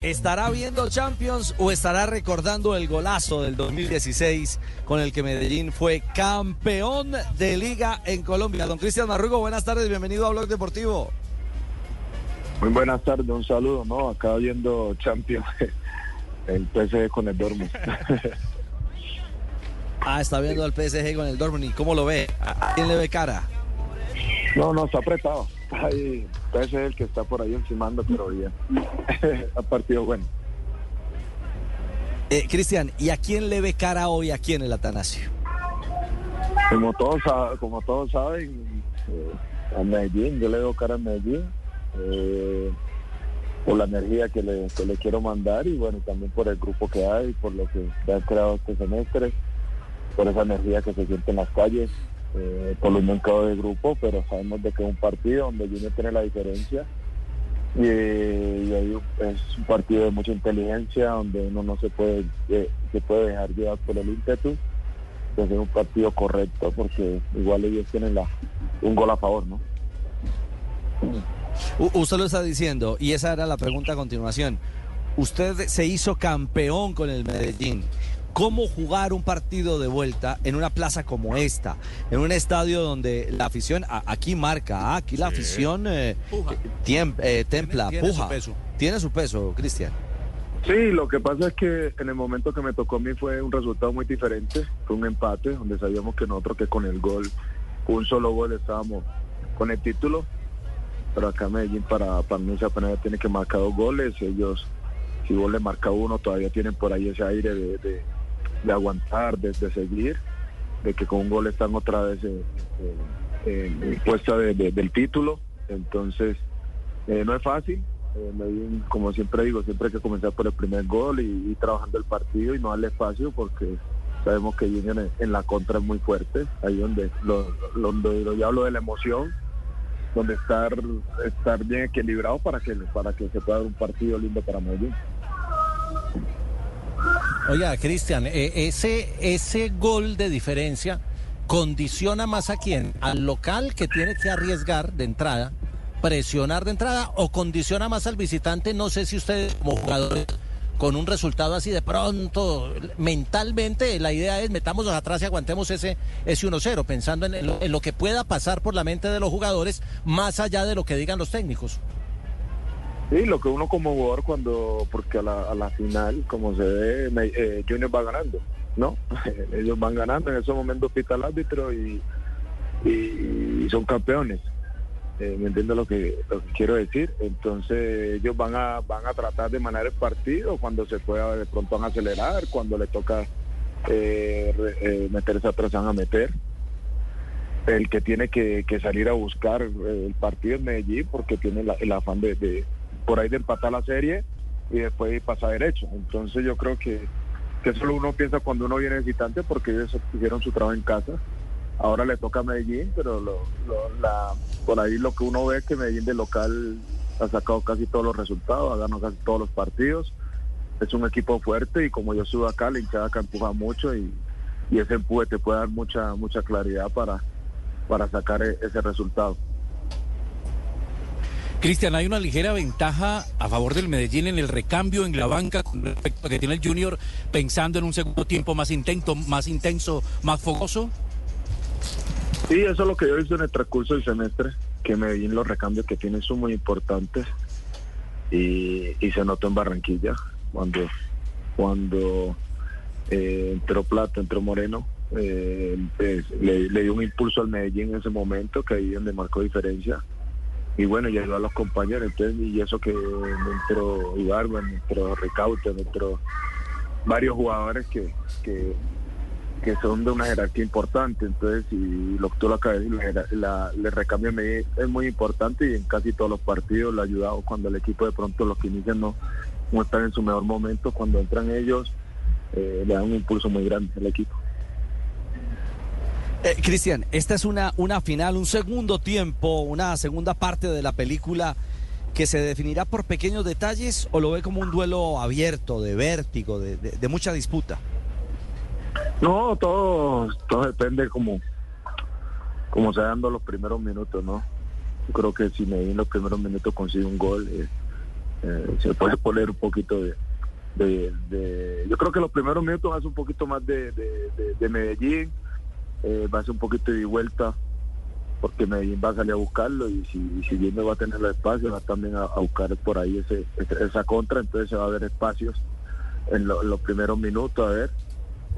¿Estará viendo Champions o estará recordando el golazo del 2016 con el que Medellín fue campeón de liga en Colombia? Don Cristian Marrugo, buenas tardes, bienvenido a Blog Deportivo. Muy buenas tardes, un saludo, ¿no? Acá viendo Champions, el PSG con el Dortmund. ah, está viendo al PSG con el Dortmund, ¿y cómo lo ve? ¿A quién le ve cara? No, no, está apretado Ahí, es el que está por ahí encimando, pero bien. ha partido bueno. Eh, Cristian, ¿y a quién le ve cara hoy aquí en el Atanasio? Como todos, como todos saben, eh, a Medellín, yo le veo cara a Medellín. Eh, por la energía que le, que le quiero mandar y bueno, también por el grupo que hay, por lo que se ha creado este semestre, por esa energía que se siente en las calles eh, por lo menos de grupo, pero sabemos de que es un partido donde Junior tiene la diferencia. Y, ahí es un partido de mucha inteligencia donde uno no se puede eh, se puede dejar llevar por el ímpetu. Entonces es un partido correcto porque igual ellos tienen la, un gol a favor ¿no? usted lo está diciendo y esa era la pregunta a continuación. Usted se hizo campeón con el Medellín cómo jugar un partido de vuelta en una plaza como esta, en un estadio donde la afición, aquí marca, aquí la afición eh, eh, templa, tiene, puja, su peso. tiene su peso, Cristian. Sí, lo que pasa es que en el momento que me tocó a mí fue un resultado muy diferente, fue un empate, donde sabíamos que nosotros que con el gol, un solo gol estábamos con el título, pero acá Medellín para, para mí apenas tiene que marcar dos goles, ellos si vos le marca uno todavía tienen por ahí ese aire de de aguantar, de, seguir, de que con un gol están otra vez en, puesta del título. Entonces, eh, no es fácil. Eh, como siempre digo, siempre hay que comenzar por el primer gol y, trabajando el partido y no darle espacio porque sabemos que vienen en, la contra es muy fuerte. Ahí donde lo, yo hablo de la emoción, donde estar estar bien equilibrado para que para que se pueda dar un partido lindo para Medellín. Oiga, Cristian, eh, ese, ese gol de diferencia condiciona más a quién? ¿Al local que tiene que arriesgar de entrada, presionar de entrada, o condiciona más al visitante? No sé si ustedes como jugadores con un resultado así de pronto, mentalmente la idea es metamos atrás y aguantemos ese, ese 1-0, pensando en, en lo que pueda pasar por la mente de los jugadores, más allá de lo que digan los técnicos. Sí, lo que uno como jugador cuando, porque a la, a la final, como se ve, eh, Junior va ganando, ¿no? Ellos van ganando, en esos momentos pita el árbitro y, son campeones. Eh, ¿Me entiendes lo que, quiero decir? Entonces ellos van a, van a tratar de manejar el partido, cuando se pueda de pronto van a acelerar, cuando le toca eh, eh meterse atrás van a meter el que tiene que, salir a buscar el partido en Medellín porque tiene el afán de, por ahí de empatar la serie y después pasar derecho. Entonces yo creo que, que eso uno piensa cuando uno viene visitante porque ellos hicieron su trabajo en casa. Ahora le toca a Medellín, pero lo, por ahí lo que uno ve es que Medellín de local ha sacado casi todos los resultados, ha ganado casi todos los partidos. Es un equipo fuerte y como yo subo acá, la hinchada que empuja mucho y, y ese empuje te puede dar mucha mucha claridad para, para sacar e, ese resultado. Cristian, hay una ligera ventaja a favor del Medellín en el recambio en la banca con respecto a que tiene el Junior pensando en un segundo tiempo más intenso, más intenso, más fogoso. Sí, eso es lo que yo he visto en el transcurso del semestre, que Medellín los recambios que tiene son muy importantes y, se notó en Barranquilla cuando cuando eh, entró Plata, entró Moreno, eh, le, le, dio un impulso al Medellín en ese momento, que ahí donde marcó diferencia y bueno, y ayudó a los compañeros, entonces, y eso que entró Ibarba, entró Recaute, entró varios jugadores que, que, son de una jerarquía importante, entonces, y lo que tú lo acabas de decir, la, recambio es muy importante y en casi todos los partidos lo ha ayudado cuando el equipo de pronto los que inician no, no están en su mejor momento, cuando entran ellos, eh, le dan un impulso muy grande al equipo. Eh, Cristian, esta es una, una final, un segundo tiempo, una segunda parte de la película que se definirá por pequeños detalles o lo ve como un duelo abierto, de vértigo, de, mucha disputa. No, todo, todo depende como, como se dando los primeros minutos, ¿no? Yo creo que si me en los primeros minutos consigue un gol, eh, eh, se puede poner un poquito de, de, de- Yo creo que los primeros minutos ser un poquito más de, de- de- de Medellín, eh, va a ser un poquito de vuelta, porque Medellín va a salir a buscarlo y si, si bien no va a tener los espacios, va también a, buscar por ahí ese, esa contra, entonces se va a ver espacios en, lo- en los primeros minutos, a ver.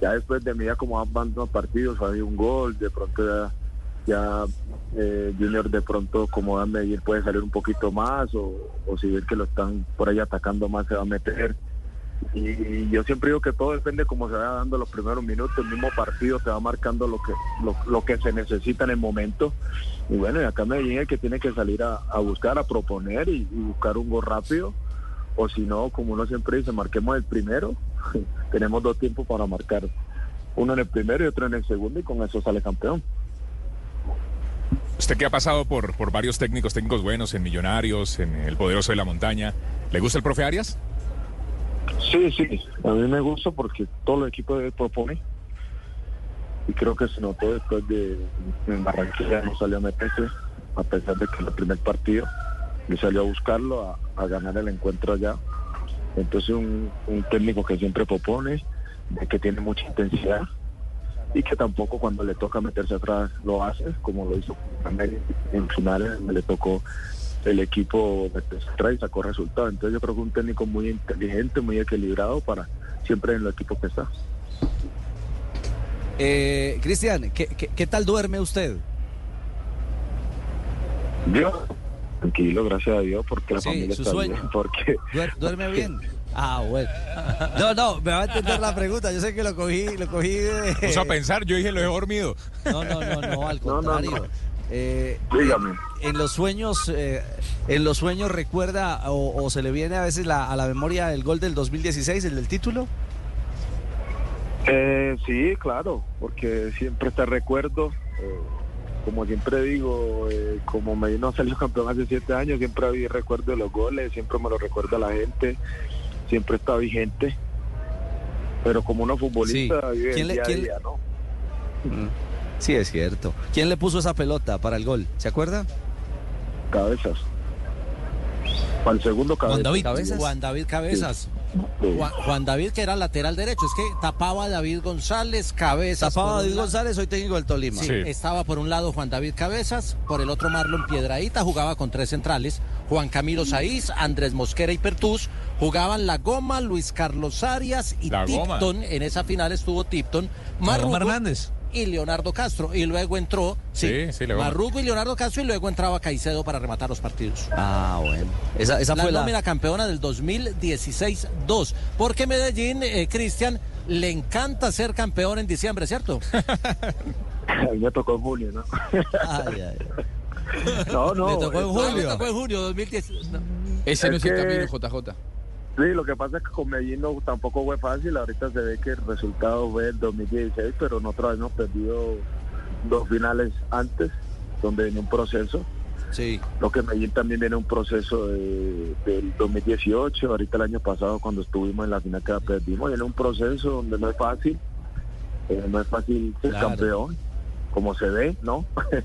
Ya después de medida como van los partidos, hay un gol, de pronto ya, ya eh, Junior de pronto como va a Medellín puede salir un poquito más o, o si ven que lo están por ahí atacando más se va a meter. Y yo siempre digo que todo depende cómo se vaya dando los primeros minutos, el mismo partido te va marcando lo que lo, que se necesita en el momento. Y bueno, y acá Medellín es que tiene que salir a, buscar, a proponer y, y buscar un gol rápido. O si no, como uno siempre dice, marquemos el primero. Tenemos dos tiempos para marcar. Uno en el primero y otro en el segundo y con eso sale campeón. Usted que ha pasado por, por varios técnicos, técnicos buenos en Millonarios, en el Poderoso de la Montaña, ¿le gusta el profe Arias? Sí, sí, a mí me gusta porque todo el equipo propone y creo que se notó después de en Barranquilla no salió a meterse a pesar de que el primer partido y salió a buscarlo, a, ganar el encuentro allá. Entonces un, un técnico que siempre propone, que tiene mucha intensidad y que tampoco cuando le toca meterse atrás lo hace, como lo hizo en finales, donde le tocó el equipo y sacó resultados. Entonces yo creo que un técnico muy inteligente, muy equilibrado para siempre en el equipo que está. Eh, Cristian, ¿qué, qué, qué tal duerme usted? Yo, tranquilo, gracias a Dios, porque la Sí, familia su está sueño. bien, porque ¿Duer- ¿Duerme bien? Ah, bueno. No, no, me va a entender la pregunta. Yo sé que lo cogí, lo cogí de... Puso a pensar, yo dije lo he dormido. No, no, no, no, al No, no, contrario. no. Eh, dígame. en los sueños, eh, en los sueños recuerda o, o se le viene a veces la- a la memoria el gol del 2016, el del título. Eh, sí, claro, porque siempre está recuerdo. como siempre digo, como Medellín no salió campeón hace siete años, siempre había recuerdo de los goles, siempre me lo recuerda la gente, siempre está vigente. Pero como uno futbolista Sí. vive ¿Quién el le- día a quién- día, ¿no? Sí, es cierto. ¿Quién le puso esa pelota para el gol? ¿Se acuerda? Cabezas. Para el segundo cabeza. Juan David, Cabezas. Juan David Cabezas. Sí. Juan, Juan David, que era lateral derecho, es que tapaba a David González, Cabezas. Tapaba a David lado. González, hoy técnico del Tolima. Sí, Sí. estaba por un lado Juan David Cabezas, por el otro Marlon Piedradita, jugaba con tres centrales, Juan Camilo Saiz, Andrés Mosquera y Pertús, jugaban La Goma, Luis Carlos Arias y La Goma. Tipton, en esa final estuvo Tipton, Marrugo Hernández. Y Leonardo Castro, y luego entró, sí. Marrugo y Leonardo Castro, y luego entraba Caicedo para rematar los partidos. Ah, bueno. Esa, esa La fue la... nómina campeona del 2016-2, porque Medellín, eh, Cristian, le encanta ser campeón en diciembre, ¿cierto? Me tocó en julio, ¿no? Ay, ay. no, no. Le tocó en julio. Ah, fue en junio 2010. no. Ese no Es es el camino, JJ. Sí, lo que pasa es que con Medellín no, tampoco fue fácil. Ahorita se ve que el resultado fue el 2016, pero nosotros habíamos perdido dos finales antes, donde venía un proceso. Sí. Lo que Medellín también viene un proceso de- del 2018, ahorita el año pasado cuando estuvimos en la final que la perdimos, viene un proceso donde no es fácil, eh, no es fácil ser Claro. campeón, como se ve, ¿no?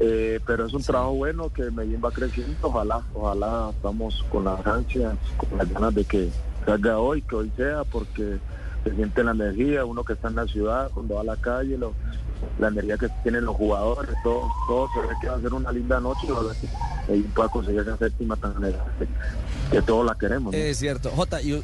Eh, pero es un trabajo bueno que Medellín va creciendo, ojalá, ojalá estamos con las ansias, con las ganas de que salga hoy, que hoy sea, porque se siente la energía, uno que está en la ciudad, cuando va a la calle, lo- la energía que tienen los jugadores, todo, todo se ve que va a ser una linda noche y Medellín pueda conseguir esa séptima tan que todos la queremos. ¿no? Es cierto. Jota, y,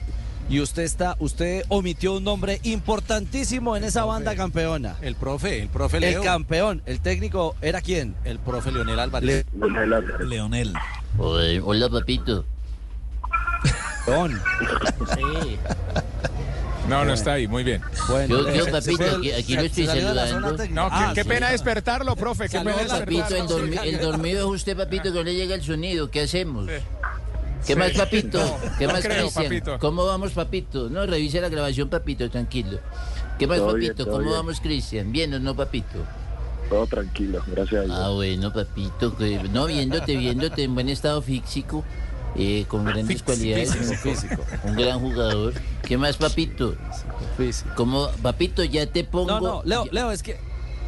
y usted está, usted omitió un nombre importantísimo en esa banda campeona. El profe, el profe El Leo. campeón, el técnico, ¿era quién? el profe Leonel Álvarez. Le- Leonel. Oye, hola, papito. León. Sí. No, no está ahí, muy bien. Bueno, Yo- yo, se- papito, aquí- aquí lo estoy saludando. No, qué, Ah, qué sí. pena despertarlo, profe, qué pena Papito, el, despertarlo. dormi- el dormido es usted, papito, que no le llega el sonido. ¿Qué hacemos? ¿Qué más, papito? ¿Qué no más, creo, Cristian? papito. ¿Cómo vamos, papito? No, revise la grabación, papito, tranquilo. ¿Qué más, Todo papito? ¿Cómo bien. vamos, Cristian? ¿Bien o no, papito? Todo tranquilo, gracias a Dios. Ah, bueno, papito. que- no, viéndote, viéndote en buen estado físico, eh, con grandes cualidades. Físico, físico. Un gran jugador. ¿Qué más, papito? Físico. ¿Cómo, papito, ya te pongo... No, no, Leo, Leo, es que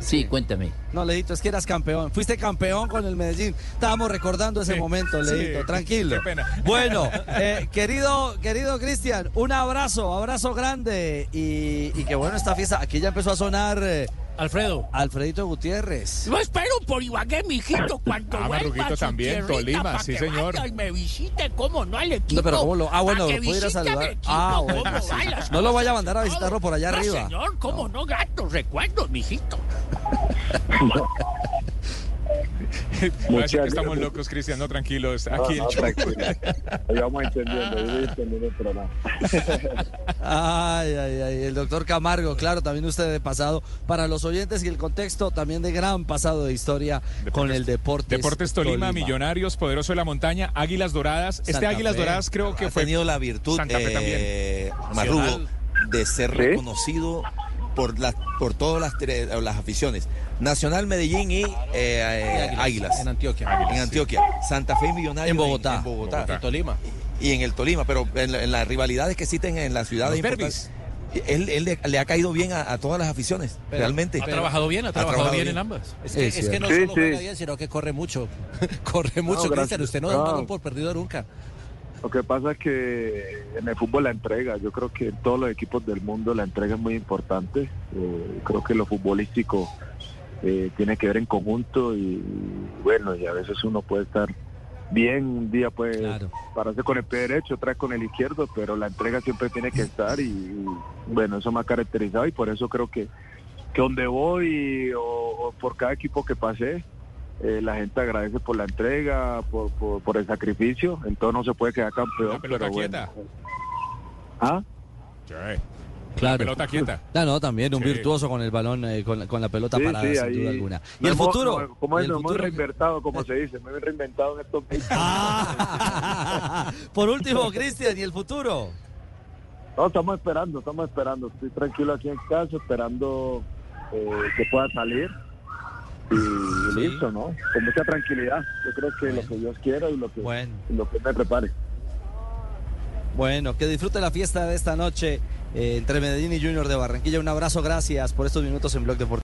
Sí, cuéntame. No, Leito, es que eras campeón. Fuiste campeón con el Medellín. Estábamos recordando ese Sí, momento, sí, Leito. Tranquilo. qué pena. Bueno, eh, querido, querido Cristian, un abrazo, abrazo grande. Y, y que bueno, esta fiesta. Aquí ya empezó a sonar eh, Alfredo. Alfredito Gutiérrez. Yo espero por Ibagué, mijito, cuando Ah, vuelva Marruquito a su también, Tolima, sí, señor. Y me visite, cómo no, al equipo. No, pero ¿cómo lo.? Ah, bueno, lo pudiera saludar. equipo, Ah, bueno. sí. No lo vaya a mandar a visitarlo por allá No, arriba. señor, cómo no, gratos recuerdos, mijito. Que Muchas estamos locos, Cristian, no tranquilos. No, Aquí no, el show. tranquilo. Ahí vamos entendiendo, yo voy entendiendo el programa. Ay, ay, ay. El doctor Camargo, claro, también usted de pasado. Para los oyentes y el contexto también de gran pasado de historia con el Deportes. Deportes Tolima, Millonarios, Poderoso de la Montaña, Águilas Doradas. Este Águilas Fe. Doradas creo que ha fue tenido la virtud, Santa Fe eh, Marrugo, de ser Sí. Por las por todas las, tres- las aficiones. Nacional, Medellín y, eh, eh, Águilas. En Antioquia. En Antioquia. Santa Fe y Millonarios En Bogotá. En, Bogotá. Bogotá. En Tolima. Y en el Tolima, pero en, la- en las rivalidades que existen en las ciudades Los importantes, Él, él le, le ha caído bien a, a todas las aficiones, Pero- realmente. Ha trabajado bien, ha trabajado, trabajado bien, bien. en ambas. Es que, Es es que no cierto. solo Sí, juega sí. bien, sino que corre mucho. corre mucho, gracias. Cristian. Usted no da No. un balón por perdido nunca. Lo que pasa es que en el fútbol la entrega, yo creo que en todos los equipos del mundo la entrega es muy importante. Eh, creo que lo futbolístico eh, tiene que ver en conjunto y, bueno, y a veces uno puede estar bien, un día puede Claro. pararse con el pie derecho, otra con el izquierdo, pero la entrega siempre tiene que estar y, y, bueno, eso me ha caracterizado y por eso creo que, que donde voy o, o por cada equipo que pasé, eh, la gente agradece por la entrega, por, por, por el sacrificio, entonces no se puede quedar campeón. La pelota pero bueno. quieta. ¿Ah? Sí. Claro. Pelota quieta. Ah, no, también un Sí. virtuoso con el balón, eh, con, la- con la pelota Sí, parada, sí, sin ahí duda alguna. ¿Y el hemos- futuro? no, ¿Cómo ¿Y es? hemos reinventado, como se dice. Me he reinventado en estos meses. Ah, por último, Cristian, ¿y el futuro? No, estamos esperando, estamos esperando. Estoy tranquilo aquí en casa, esperando eh, que pueda salir. Y listo, ¿no? Con mucha tranquilidad. Yo creo que lo que Dios quiera y lo que, Bueno. lo que me prepare. Bueno, que disfrute la fiesta de esta noche eh, entre Medellín y Junior de Barranquilla. Un abrazo, gracias por estos minutos en Blog Deportivo.